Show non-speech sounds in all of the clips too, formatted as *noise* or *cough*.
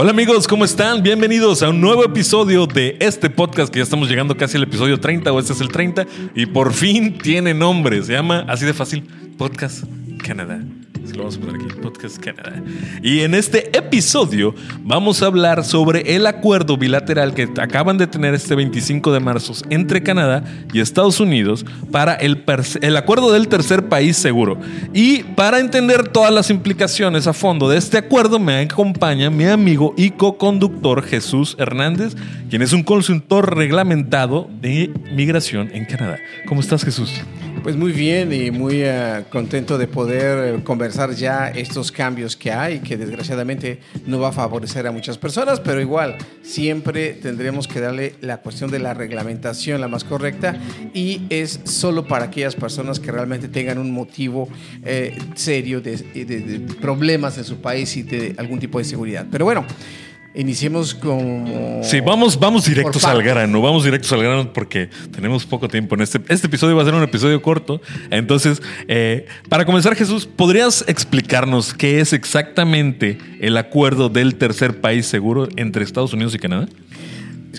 Hola amigos, ¿cómo están? Bienvenidos a un nuevo episodio de este podcast que ya estamos llegando casi al episodio 30 o este es el 30 y por fin tiene nombre. Se llama así de fácil Podcast Canadá. Se lo vamos a poner aquí, Podcast Canadá. Y en este episodio vamos a hablar sobre el acuerdo bilateral que acaban de tener este 25 de marzo entre Canadá y Estados Unidos para el, el acuerdo del tercer país seguro. Y para entender todas las implicaciones a fondo de este acuerdo me acompaña mi amigo y co-conductor Jesús Hernández, quien es un consultor reglamentado de migración en Canadá. ¿Cómo estás Jesús? Pues muy bien y muy uh, contento de poder eh, conversar ya estos cambios que hay, que desgraciadamente no va a favorecer a muchas personas, pero igual siempre tendremos que darle la cuestión de la reglamentación la más correcta y es solo para aquellas personas que realmente tengan un motivo eh, serio de, de, de problemas en su país y de algún tipo de seguridad. Pero bueno. Iniciemos como. Sí, vamos, vamos directos al grano. Vamos directos al grano porque tenemos poco tiempo. En este, este episodio va a ser un episodio corto. Entonces, eh, para comenzar, Jesús, ¿podrías explicarnos qué es exactamente el acuerdo del tercer país seguro entre Estados Unidos y Canadá?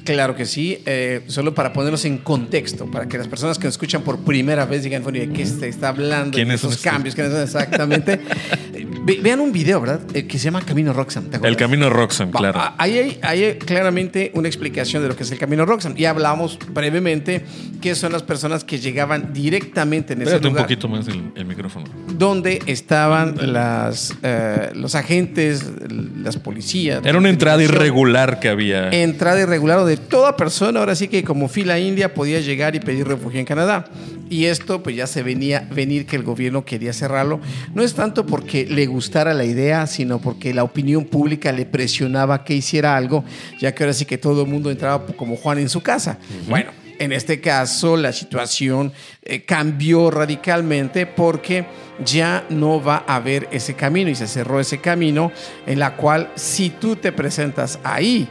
Claro que sí, eh, solo para ponernos en contexto, para que las personas que nos escuchan por primera vez digan, bueno, ¿de qué se está hablando? ¿Quiénes esos cambios? ¿Quiénes son exactamente? *laughs* Ve, vean un video, ¿verdad? Eh, que se llama Camino Roxham. El Camino Roxham, claro. Ahí hay, hay, claramente una explicación de lo que es el Camino Roxham. Y hablamos brevemente qué son las personas que llegaban directamente en ese Espérate lugar. un poquito más el, el micrófono. Donde estaban las, eh, los agentes, las policías. Era una entrada irregular que había. Entrada irregular de toda persona, ahora sí que como fila india podía llegar y pedir refugio en Canadá. Y esto pues ya se venía venir que el gobierno quería cerrarlo. No es tanto porque le gustara la idea, sino porque la opinión pública le presionaba que hiciera algo, ya que ahora sí que todo el mundo entraba como Juan en su casa. Uh -huh. Bueno, en este caso la situación eh, cambió radicalmente porque ya no va a haber ese camino y se cerró ese camino en la cual si tú te presentas ahí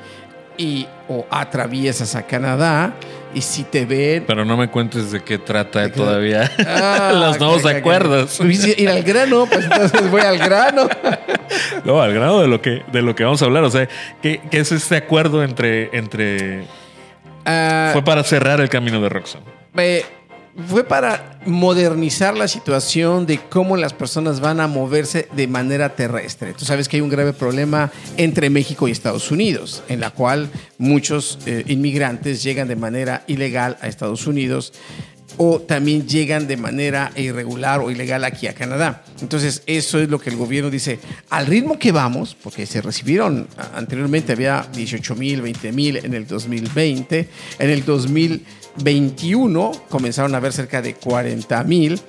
y o atraviesas a Canadá y si te ven. Pero no me cuentes de qué trata de todavía. *laughs* ah, los nuevos acuerdos. Okay. ir al grano pues entonces voy al grano. *laughs* No al grano de lo que de lo que vamos a hablar. O sea qué, qué es este acuerdo entre entre uh, fue para cerrar el camino de Roxham eh, fue para modernizar la situación de cómo las personas van a moverse de manera terrestre. Tú sabes que hay un grave problema entre México y Estados Unidos, en la cual muchos eh, inmigrantes llegan de manera ilegal a Estados Unidos o también llegan de manera irregular o ilegal aquí a Canadá. Entonces, eso es lo que el gobierno dice. Al ritmo que vamos, porque se recibieron anteriormente, había 18 mil, 20 mil en el 2020, en el 2021 comenzaron a haber cerca de 40 mil.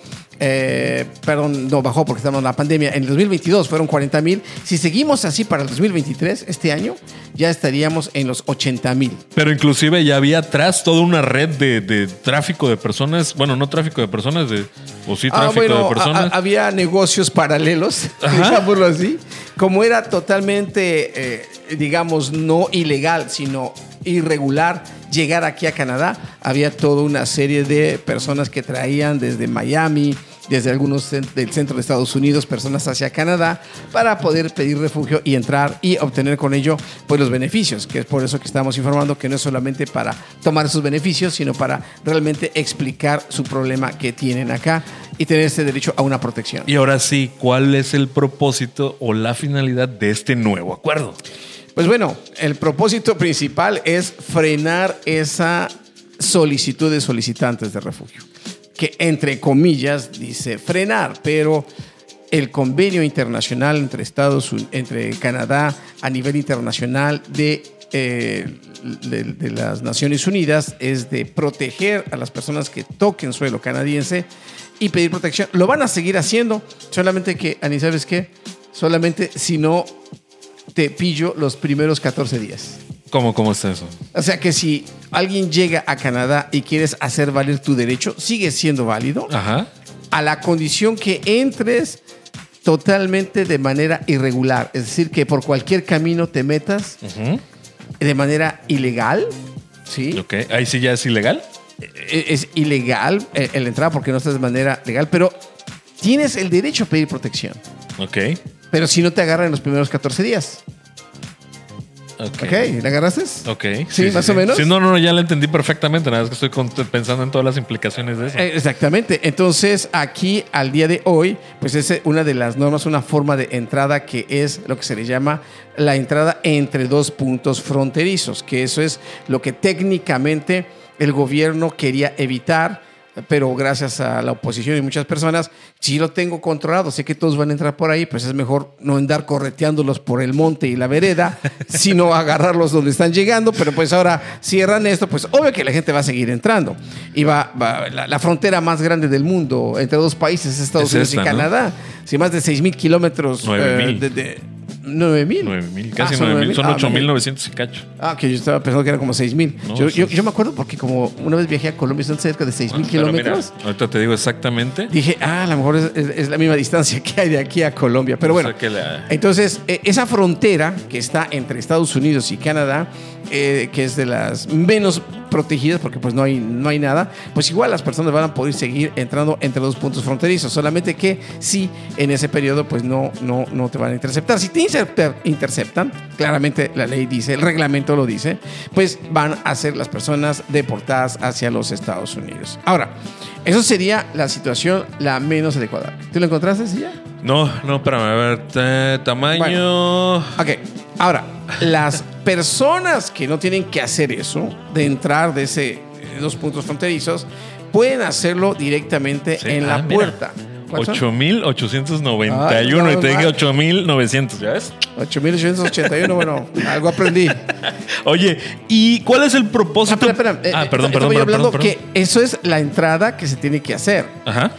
Eh, perdón, no bajó porque estamos en la pandemia. En el 2022 fueron 40 mil. Si seguimos así para el 2023, este año, ya estaríamos en los 80 mil. Pero inclusive ya había atrás toda una red de, de, tráfico de personas. Bueno, no tráfico de personas, de, o sí tráfico ah, bueno, de personas. A, había negocios paralelos, *laughs* digámoslo así. Como era totalmente, eh, digamos, no ilegal, sino irregular llegar aquí a Canadá, había toda una serie de personas que traían desde Miami, desde algunos del centro de Estados Unidos, personas hacia Canadá, para poder pedir refugio y entrar y obtener con ello pues, los beneficios, que es por eso que estamos informando que no es solamente para tomar sus beneficios, sino para realmente explicar su problema que tienen acá y tener ese derecho a una protección. Y ahora sí, ¿cuál es el propósito o la finalidad de este nuevo acuerdo? Pues bueno, el propósito principal es frenar esa solicitud de solicitantes de refugio, que entre comillas dice frenar, pero el convenio internacional entre Estados entre Canadá a nivel internacional de, eh, de, de, las Naciones Unidas es de proteger a las personas que toquen suelo canadiense y pedir protección. Lo van a seguir haciendo, solamente que, Ani, ¿sabes qué? Solamente si no te pillo los primeros 14 días. ¿Cómo, ¿Cómo está eso? O sea que si alguien llega a Canadá y quieres hacer valer tu derecho, sigue siendo válido. Ajá. A la condición que entres totalmente de manera irregular. Es decir, que por cualquier camino te metas uh -huh. de manera ilegal. ¿sí? Ok, ahí sí ya es ilegal. Es ilegal el entrar porque no estás de manera legal, pero tienes el derecho a pedir protección. Ok. Pero si no te agarran en los primeros 14 días. Ok. ¿Ok? ¿La agarraste? Ok. Sí, más o menos. Sí, no, no, ya la entendí perfectamente. Nada más que estoy pensando en todas las implicaciones de eso. Eh, Exactamente. Entonces, aquí al día de hoy, pues es eh, una de las normas, una forma de entrada que es lo que se le llama la entrada entre dos puntos fronterizos, que eso es lo que técnicamente el gobierno quería evitar. Pero gracias a la oposición y muchas personas, si lo tengo controlado, sé que todos van a entrar por ahí, pues es mejor no andar correteándolos por el monte y la vereda, *laughs* sino agarrarlos donde están llegando. Pero pues ahora cierran esto, pues obvio que la gente va a seguir entrando. Y va, va- la, la frontera más grande del mundo entre dos países es Estados Es Unidos esta, y ¿no? Canadá. Si más de 6 mil kilómetros. Eh, de, de- ¿Nueve mil? 9 mil, casi Ah, 9 mil. Son Ah, 8 mil no, 900 y cacho. Ah, que yo estaba pensando que era como 6 mil. No, yo, yo- yo me acuerdo porque como una vez viajé a Colombia, son cerca de 6 mil Pero mira, kilómetros. ahorita te digo exactamente. Dije, ah, a lo mejor es, es- es la misma distancia que hay de aquí a Colombia. Pero O bueno, sea que la- entonces eh, esa frontera que está entre Estados Unidos y Canadá, eh, que es de las menos protegidas porque pues no hay, no hay nada, pues igual las personas van a poder seguir entrando entre los puntos fronterizos. Solamente que sí, en ese periodo pues no, no, no te van a interceptar. Si te intercepta- interceptan, claramente la ley dice, el reglamento lo dice, pues van a ser las personas deportadas hacia los Estados Unidos. Ahora, eso sería la situación la menos adecuada. ¿Tú lo encontraste, sí ya? No, no, espérame, a ver. ta- tamaño. Ok, ahora, las personas que no tienen que hacer eso, de entrar de ese eh, dos puntos fronterizos, pueden hacerlo directamente Sí, en ah, la mira. puerta. ¿Cuántos son? 8891 Ay, y no, te dije no. 8900, ¿ya ves? 8.881, bueno, *laughs* algo aprendí. Oye, ¿y cuál es el Ah, propósito? espera, espera, eh, ah, eh, perdón, estaba perdón, perdón, hablando perdón. que eso es la entrada que se tiene que hacer. Ajá.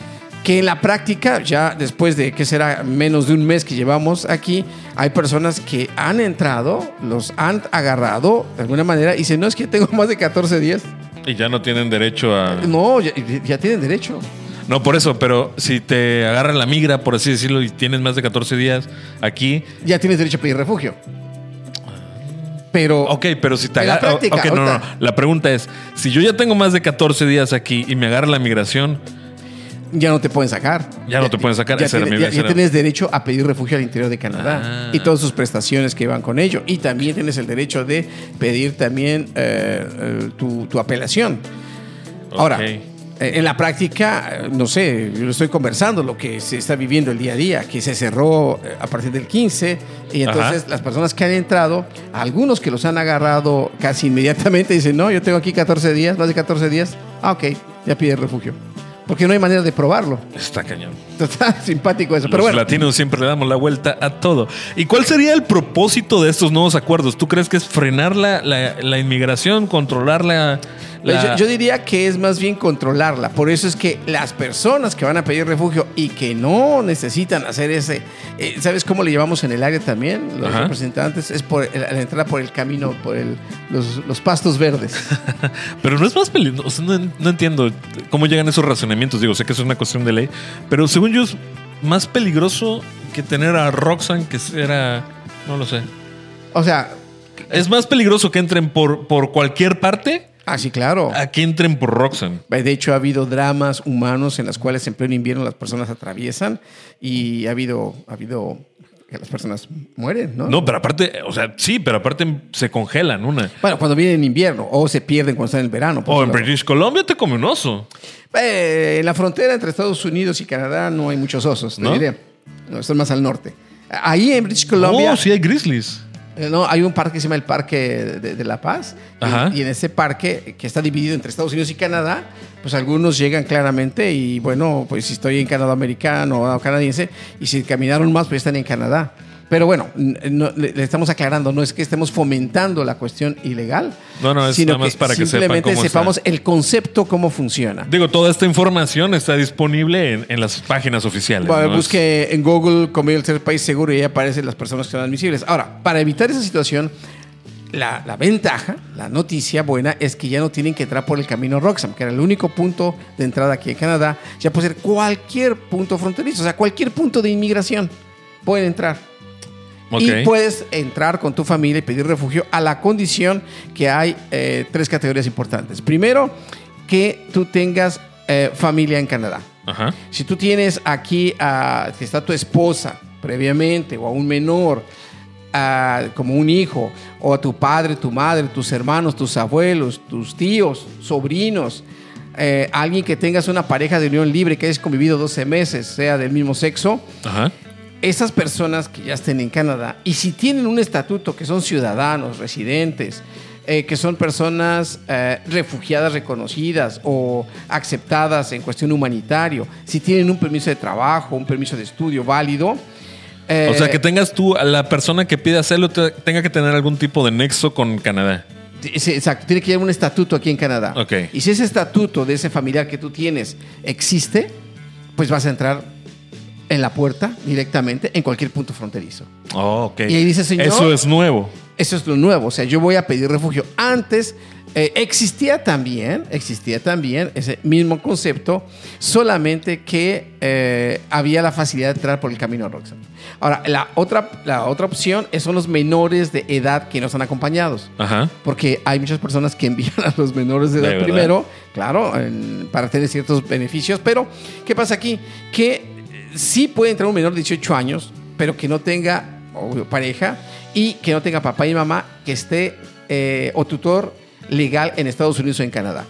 Que en la práctica, ya después de que será menos de un mes que llevamos aquí, hay personas que han entrado, los han agarrado de alguna manera y dicen, no, es que tengo *laughs* más de 14 días. Y ya no tienen derecho a. No, ya, ya tienen derecho. No, por eso, pero si te agarra la migra, por así decirlo, y tienes más de 14 días aquí. Ya tienes derecho a pedir refugio. Pero, Ok, pero si te agarra. práctica, ok, no, no. La pregunta es: si yo ya tengo más de 14 días aquí y me agarra la migración, ya no te pueden sacar. Ya no te pueden sacar, Ya, tienes derecho a pedir refugio al interior de Canadá Ah. y todas sus prestaciones que van con ello. Y también tienes el derecho de pedir también eh, eh, tu, tu apelación. Ahora, eh, en la práctica, no sé, yo lo estoy conversando, lo que se está viviendo el día a día, que se cerró a partir del 15, y entonces Ajá. las personas que han entrado, algunos que los han agarrado casi inmediatamente, dicen, no, yo tengo aquí 14 días, más de 14 días, ah, ok, ya pide refugio. Porque no hay manera de probarlo. está cañón. Está *laughs* simpático eso. Los Pero bueno, latinos siempre le damos la vuelta a todo. ¿Y cuál sería el propósito de estos nuevos acuerdos? ¿Tú crees que es frenar la, la- la inmigración, controlar la... la- Yo, yo diría que es más bien controlarla. Por eso es que las personas que van a pedir refugio y que no necesitan hacer ese, eh, ¿sabes cómo le llevamos en el área también? Los Ajá. representantes es por el- la entrada por el camino, por el- los, los pastos verdes. *laughs* Pero no es más peligroso. O sea, no, no entiendo cómo llegan esos razonamientos. Digo, sé que eso es una cuestión de ley. Pero según yo es más peligroso que tener a Roxanne, que era... No lo sé. O sea, Es más peligroso que entren por, por cualquier parte ah, sí, claro. a que entren por Roxanne. De hecho, ha habido dramas humanos en las cuales en pleno invierno las personas atraviesan y ha habido, ha habido que las personas mueren, ¿no? No, pero aparte, o sea, sí, pero aparte se congelan una. Bueno, cuando viene en invierno o se pierden cuando están en el verano. O en British Columbia te come un oso. Eh, en la frontera entre Estados Unidos y Canadá no hay muchos osos, te ¿No? diré. No, están más al norte. Ahí en British Columbia Oh, sí hay grizzlies. eh, no, hay un parque que se llama el Parque de, de La Paz. Y- Ajá. Y, en ese parque, que está dividido entre Estados Unidos y Canadá, pues algunos llegan claramente y bueno, pues si estoy en Canadá americano o canadiense, y si caminaron más, pues están en Canadá. Pero bueno, no, le, estamos aclarando, no es que estemos fomentando la cuestión ilegal, No, no, es sino nada más para que sepan simplemente está. sepamos el concepto, cómo funciona. Digo, toda esta información está disponible en, en las páginas oficiales. Bueno, busque en Google como el tercer país seguro y ahí aparecen las personas que son admisibles. Ahora, para evitar esa situación, la, la ventaja, la noticia buena es que ya no tienen que entrar por el camino Roxham, que era el único punto de entrada aquí en Canadá. Ya puede ser cualquier punto fronterizo, o sea, cualquier punto de inmigración pueden entrar. Y puedes entrar con tu familia y pedir refugio a la condición que hay eh, tres categorías importantes. Primero, que tú tengas eh, familia en Canadá. Ajá. Si tú tienes aquí a, que está tu esposa previamente o a un menor ah, como un hijo, o a tu padre, tu madre, tus hermanos, tus abuelos, tus tíos, sobrinos, eh, alguien que tengas una pareja de unión libre, que hayas convivido 12 meses, sea del mismo sexo, Ajá. Esas personas que ya estén en Canadá y si tienen un estatuto que son ciudadanos, residentes, eh, que son personas eh, refugiadas reconocidas o aceptadas en cuestión humanitario, si tienen un permiso de trabajo, un permiso de estudio válido. eh, O sea, que tengas tú, a la persona que pide hacerlo, te- tenga que tener algún tipo de nexo con Canadá. Sí, exacto, tiene que llevar un estatuto aquí en Canadá. Ok. Y si ese estatuto de ese familiar que tú tienes existe, pues vas a entrar en la puerta directamente en cualquier punto fronterizo. Oh, ok. Y ahí dice, señor- Eso es nuevo. Eso es lo nuevo. O sea, yo voy a pedir refugio. Antes eh, existía también, existía también ese mismo concepto, solamente que eh, había la facilidad de entrar por el camino Roxanne. Ahora, la otra, la otra opción son los menores de edad que no están acompañados. Ajá. Porque hay muchas personas que envían *laughs* a los menores de ¿De edad primero, claro, en- para tener ciertos beneficios. Pero, ¿qué pasa aquí? Que sí puede entrar un menor de 18 años, pero que no tenga pareja y que no tenga papá y mamá que esté eh, o tutor legal en Estados Unidos o en Canadá.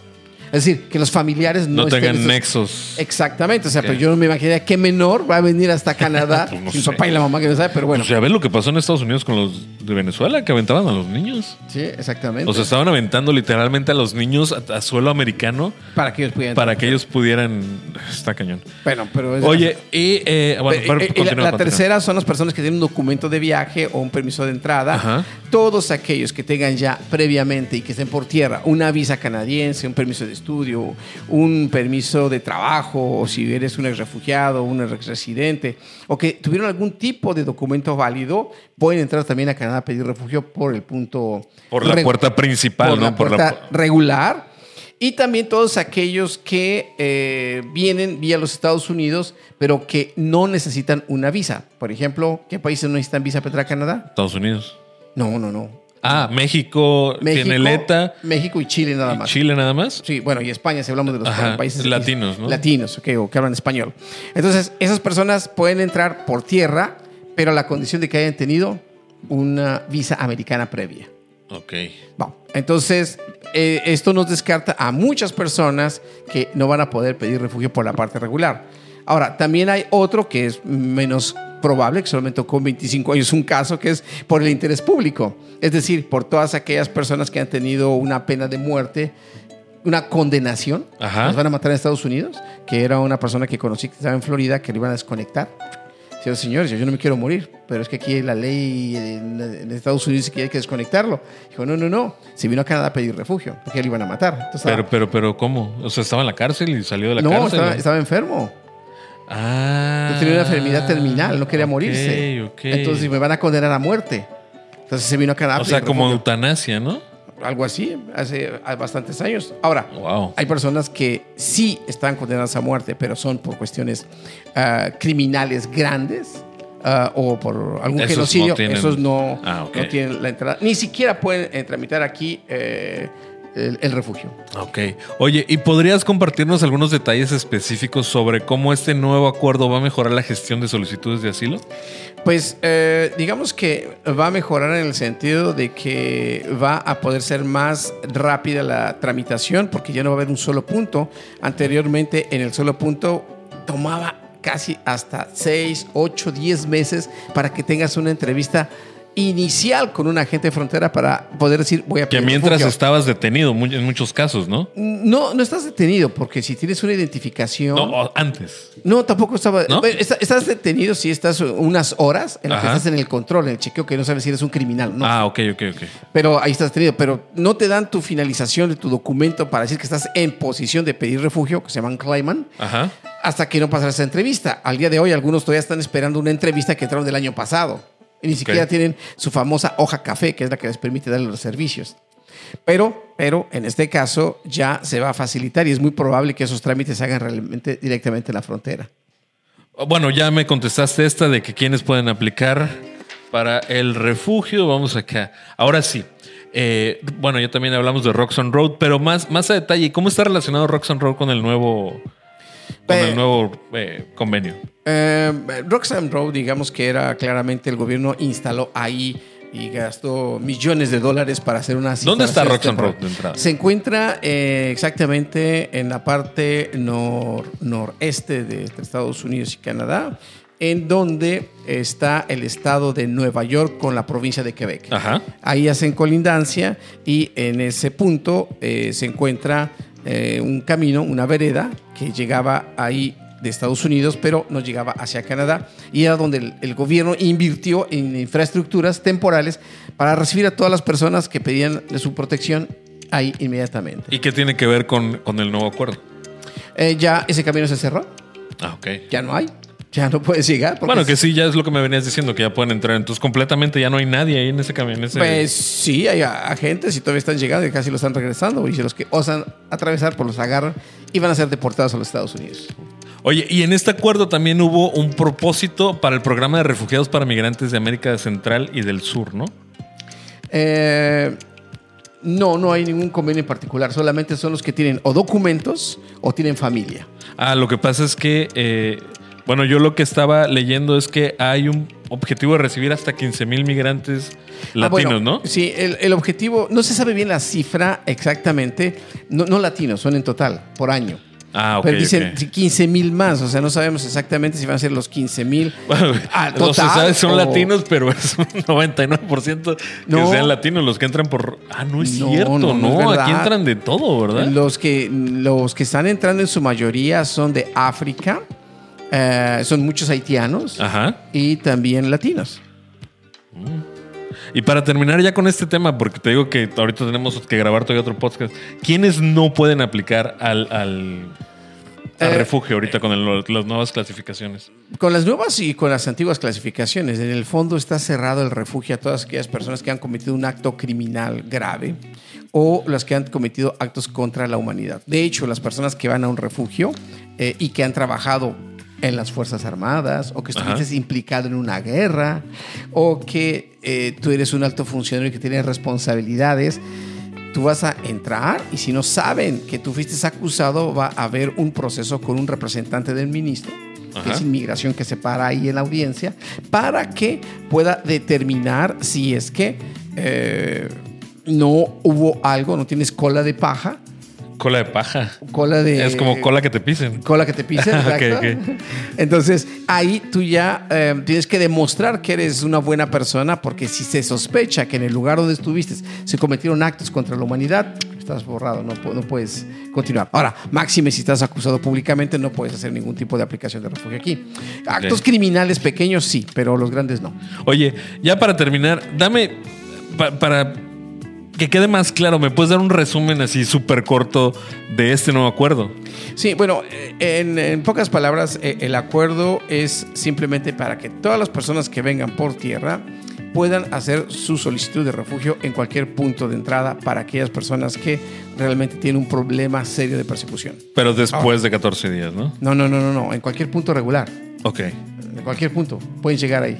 Es decir, que los familiares no, No, tengan estos- nexos. Exactamente, o sea, pero yo no me imaginaría qué menor va a venir hasta Canadá *laughs* Pues no sin sé. papá y la mamá que no sabe, pero bueno. O sea, ¿ves lo que pasó en Estados Unidos con los de Venezuela? Que aventaban a los niños. sí, exactamente. O sea, estaban aventando literalmente a los niños a, a suelo americano para que ellos pudieran. para que ellos pudieran... Está cañón. Bueno, pero es- Oye, y... eh, bueno, Eh, eh, y la- la, tercera son las personas que tienen un documento de viaje o un permiso de entrada. Ajá. Todos aquellos que tengan ya previamente y que estén por tierra una visa canadiense, un permiso de estudio, un permiso de trabajo, o si eres un ex refugiado, un ex residente, o que tuvieron algún tipo de documento válido, pueden entrar también a Canadá a pedir refugio por el punto. Por la puerta principal, por ¿no? la Por la regular. Y también todos aquellos que eh, vienen vía los Estados Unidos, pero que no necesitan una visa. Por ejemplo, ¿qué países no necesitan visa para entrar a Canadá? Estados Unidos. No, no, no. Ah, México, tiene Leta México y Chile nada y más. Chile nada más. Sí, bueno, y España, si hablamos de los Ajá, países latinos, ¿no? Latinos, ok, o que hablan español. Entonces, esas personas pueden entrar por tierra, pero a la condición de que hayan tenido una visa americana previa. Ok. Bueno, entonces, eh, esto nos descarta a muchas personas que no van a poder pedir refugio por la parte regular. Ahora, también hay otro que es menos probable, que solamente con 25 años, un caso que es por el interés público. Es decir, por todas aquellas personas que han tenido una pena de muerte, una condenación, Ajá. los van a matar en Estados Unidos, que era una persona que conocí que estaba en Florida, que le iban a desconectar. Señor, señores, yo no me quiero morir, pero es que aquí la ley en, Estados Unidos dice que hay que desconectarlo. Dijo, no, no, no. Se vino a Canadá a pedir refugio, porque le iban a matar. Entonces, Pero, pero, pero, ¿cómo? O sea, estaba en la cárcel y salió de la no, cárcel. estaba, ¿no? estaba enfermo. Ah. tenía una enfermedad terminal, no quería ok, morirse. Entonces me van a condenar a muerte. Entonces se vino a Canadá. O sea, como refugio. eutanasia, ¿no? algo así, hace bastantes años. Ahora, Wow. hay personas que sí están condenadas a muerte, pero son por cuestiones ah, criminales grandes. ah, o por algún Esos no genocidio, tienen- esos no, Ah, no tienen la entrada. Ni siquiera pueden tramitar aquí eh, el, el refugio. Ok. Oye, ¿y podrías compartirnos algunos detalles específicos sobre cómo este nuevo acuerdo va a mejorar la gestión de solicitudes de asilo? Pues eh, digamos que va a mejorar en el sentido de que va a poder ser más rápida la tramitación porque ya no va a haber un solo punto. Anteriormente en el solo punto tomaba casi hasta 6, 8, 10 meses para que tengas una entrevista inicial con un agente de frontera para poder decir voy a Que pedir mientras refugio. estabas detenido en muchos casos, ¿no? No, no estás detenido porque si tienes una identificación... No, antes. No, tampoco estaba. Estás detenido si estás unas horas en las que estás en el control, en el chequeo, que no sabes si eres un criminal. No. Ah, ok, ok, ok. Pero ahí estás detenido. Pero no te dan tu finalización de tu documento para decir que estás en posición de pedir refugio, que se llaman Clayman, Ajá. hasta que no pasas esa entrevista. Al día de hoy, algunos todavía están esperando una entrevista que entraron del año pasado. Y ni siquiera tienen su famosa hoja café, que es la que les permite darle los servicios. Pero, pero en este caso ya se va a facilitar y es muy probable que esos trámites se hagan realmente directamente en la frontera. Bueno, ya me contestaste esta de que quienes pueden aplicar para el refugio. Vamos acá. Ahora sí. Eh, bueno, ya también hablamos de Roxon Road, pero más, más a detalle, ¿cómo está relacionado Roxon Road con el nuevo, con el nuevo eh, convenio? Eh, Roxham Road, digamos que era claramente el gobierno instaló ahí y gastó millones de dólares para hacer una ¿Dónde está Roxanne temporal. Road de entrada? Se encuentra eh, exactamente en la parte nor- noreste de Estados Unidos y Canadá, en donde está el estado de Nueva York con la provincia de Quebec. Ajá. Ahí hacen colindancia y en ese punto eh, se encuentra eh, un camino, una vereda que llegaba ahí de Estados Unidos, pero no llegaba hacia Canadá y era donde el, el gobierno invirtió en infraestructuras temporales para recibir a todas las personas que pedían de su protección ahí inmediatamente. ¿Y qué tiene que ver con, con el nuevo acuerdo? Eh, ya ese camino se cerró, Ah, ok. ya no hay, ya no puedes llegar. Bueno, que sí, ya es lo que me venías diciendo, que ya pueden entrar. Entonces, completamente ya no hay nadie ahí en ese ese- Pues sí, hay agentes y todavía están llegando y casi lo están regresando. Y si los que osan atravesar, pues los agarran y van a ser deportados a los Estados Unidos. Oye, y en este acuerdo también hubo un propósito para el programa de refugiados para migrantes de América Central y del Sur, ¿no? Eh, no, no hay ningún convenio en particular. Solamente son los que tienen o documentos o tienen familia. Ah, lo que pasa es que, eh, bueno, yo lo que estaba leyendo es que hay un objetivo de recibir hasta 15 mil migrantes Ah, bueno, latinos, ¿no? Sí, el, el objetivo, no se sabe bien la cifra exactamente. No, no latinos, son en total, por año. Ah, ok. Pero dicen ok. 15 mil más, o sea, no sabemos exactamente si van a ser los 15 mil. *laughs* Bueno, Ah, no se total, sabe, son o- latinos, pero es un *laughs* 99% que No. sean latinos los que entran por. Ah, no es No, cierto, no, no. Aquí entran de todo, ¿verdad? Los que, los que están entrando en su mayoría son de África, eh, son muchos haitianos Ajá. y también latinos. Y para terminar ya con este tema, porque te digo que ahorita tenemos que grabar todavía otro podcast, ¿quiénes no pueden aplicar al, al, al Eh, refugio ahorita con el- las nuevas clasificaciones? Con las nuevas y con las antiguas clasificaciones, en el fondo está cerrado el refugio a todas aquellas personas que han cometido un acto criminal grave o las que han cometido actos contra la humanidad. De hecho, las personas que van a un refugio eh, y que han trabajado en las Fuerzas Armadas o que estuviste Ajá. implicado en una guerra o que eh, tú eres un alto funcionario que tiene responsabilidades, tú vas a entrar y si no saben que tú fuiste acusado, va a haber un proceso con un representante del ministro, que es inmigración que se para ahí en la audiencia, para que pueda determinar si es que eh, no hubo algo, no tienes cola de paja, Cola de paja. cola de... es como cola que te pisen. Cola que te pisen, *laughs* Ok, exacto. ok. Entonces, ahí tú ya eh, tienes que demostrar que eres una buena persona, porque si se sospecha que en el lugar donde estuviste se cometieron actos contra la humanidad, estás borrado, no, no puedes continuar. Ahora, máxime, si estás acusado públicamente, no puedes hacer ningún tipo de aplicación de refugio aquí. Actos criminales pequeños sí, pero los grandes no. Oye, ya para terminar, dame pa- para que quede más claro, ¿me puedes dar un resumen así súper corto de este nuevo acuerdo? Sí, bueno, eh, en, en pocas palabras, eh, el acuerdo es simplemente para que todas las personas que vengan por tierra puedan hacer su solicitud de refugio en cualquier punto de entrada para aquellas personas que realmente tienen un problema serio de persecución. Pero después de 14 días, ¿no? No, no, no, no, no, en cualquier punto regular, Ok. en cualquier punto pueden llegar ahí.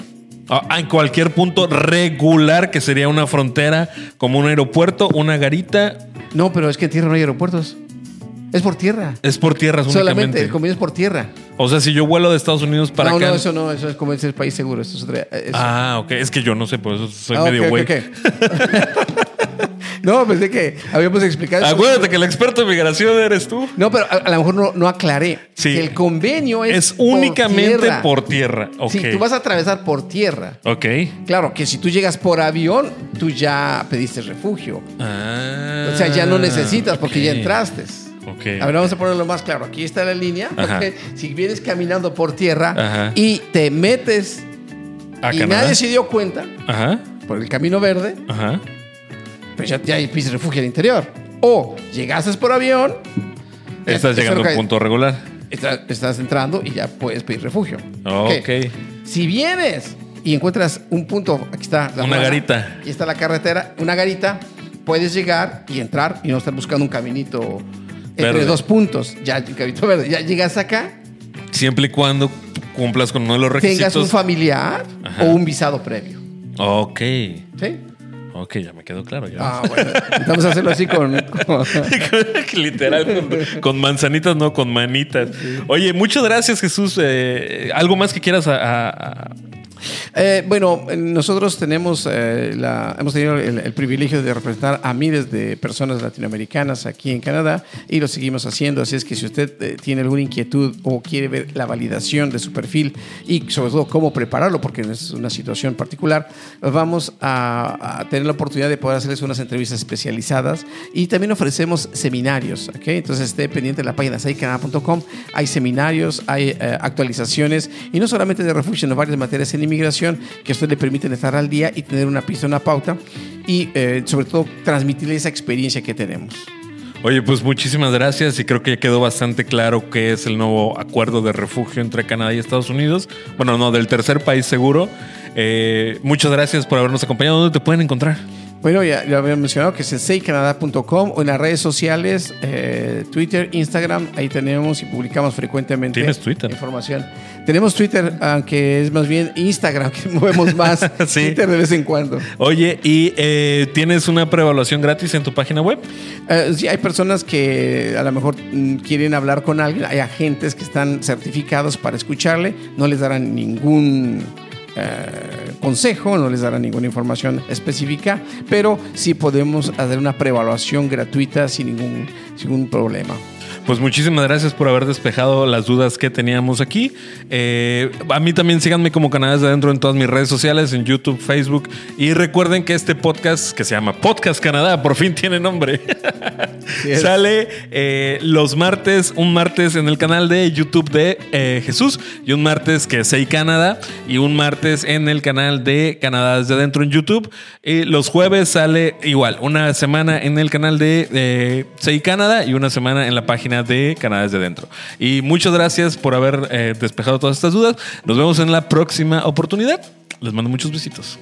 Ah, en cualquier punto regular, que sería una frontera, como un aeropuerto, una garita, No, pero es que en tierra no hay aeropuertos. Es por tierra. es por tierras Solamente únicamente. el convenio es por tierra. O sea, si yo vuelo de Estados Unidos para no, acá. no, eso no, eso es como es el país seguro. Eso es otra- eso- Ah, ok. Es que yo no sé, por eso soy Ah, medio güey. ok, ok. *laughs* no, pensé que habíamos explicado. Acuérdate que el experto en migración eres tú. No, pero a, a lo mejor no, no aclaré. Sí. Que el convenio es, Es únicamente tierra. por tierra. Ok. Sí, tú vas a atravesar por tierra. Ok. Claro que si tú llegas por avión, tú ya pediste refugio. Ah, O sea, ya no necesitas porque ya entraste. Ok. A ver, vamos a ponerlo más claro. Aquí está la línea. Ok. Si vienes caminando por tierra Ajá. y te metes ¿A y Canadá? nadie se dio cuenta Ajá. por el camino verde, Ajá. Pues ya, ya pides refugio al interior. O llegaste por avión, Estás llegando a un punto regular. Está- estás entrando y ya puedes pedir refugio. Ok. Si vienes y encuentras un punto, aquí está la Una plaza, garita. Aquí está la carretera, una garita, puedes llegar y entrar y no estar buscando un caminito entre Verde. dos puntos. Ya, caminito verde. Ya llegas acá, Siempre y cuando cumplas con uno de los requisitos. tengas un familiar Ajá. o un visado previo. Ok. ¿Sí? Ok, ya me quedó claro. Ya. Ah, bueno. Vamos a hacerlo así con. *laughs* Literal, con, con manzanitas, no con manitas. Oye, muchas gracias, Jesús. Eh, ¿Algo más que quieras a Eh, bueno, nosotros tenemos eh, hemos tenido el, privilegio de representar a miles de personas latinoamericanas aquí en Canadá y lo seguimos haciendo. Así es que si usted eh, tiene alguna inquietud o quiere ver la validación de su perfil y sobre todo cómo prepararlo, porque es una situación particular, vamos a, tener la oportunidad de poder hacerles unas entrevistas especializadas y también ofrecemos seminarios. ¿ok? Entonces esté pendiente de la página saicanada.com. Hay seminarios, hay actualizaciones y no solamente de refugio, sino varias materias en inmigración que usted le permiten estar al día y tener una pista, una pauta y eh, sobre todo transmitirle esa experiencia que tenemos. Oye, pues muchísimas gracias y creo que ya quedó bastante claro qué es el nuevo acuerdo de refugio entre Canadá y Estados Unidos. Bueno, no, del tercer país seguro. Eh, muchas gracias por habernos acompañado. ¿Dónde te pueden encontrar? Bueno, ya lo había mencionado que es el seicanada.com o en las redes sociales, eh, Twitter, Instagram, ahí tenemos y publicamos frecuentemente ¿Tienes Twitter? información. Tenemos Twitter, aunque es más bien Instagram, *laughs* que movemos más *laughs* Sí. Twitter de vez en cuando. Oye, ¿y eh, tienes una preevaluación gratis en tu página web? Eh, sí, hay personas que a lo mejor mm, quieren hablar con alguien, hay agentes que están certificados para escucharle, no les darán ningún eh, consejo, no les darán ninguna información específica, pero sí podemos hacer una preevaluación gratuita sin ningún, sin ningún problema. Pues muchísimas gracias por haber despejado las dudas que teníamos aquí. Eh, a mí también síganme como Canales de Adentro en todas mis redes sociales, en YouTube, Facebook. Y recuerden que este podcast, que se llama Podcast Canadá, por fin tiene nombre. Sale eh, los martes, un martes en el canal de YouTube de eh, Jesús y un martes que es Sei Canadá y un martes en el canal de Canadá desde adentro en YouTube. Y los jueves sale igual, una semana en el canal de Sei Canadá y una semana en la página de Canadá desde dentro. Y muchas gracias por haber eh, despejado todas estas dudas. Nos vemos en la próxima oportunidad. Les mando muchos besitos.